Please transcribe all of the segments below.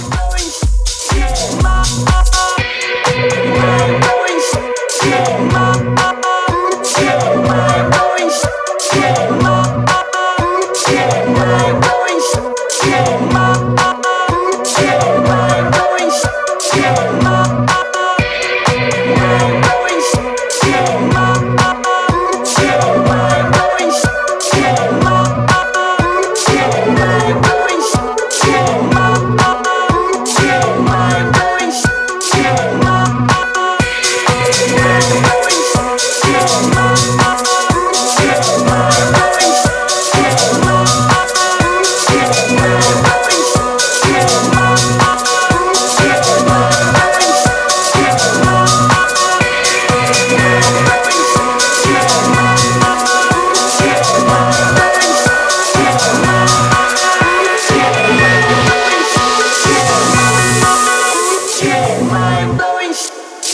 Bye.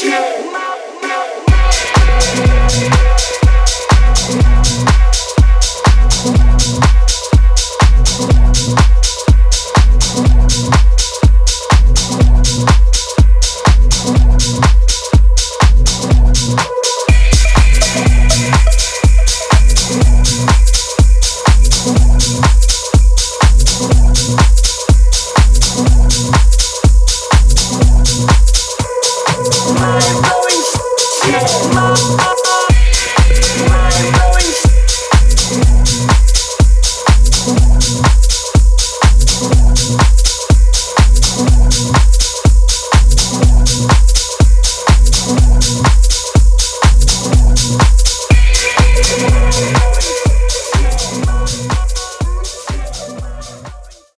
Thank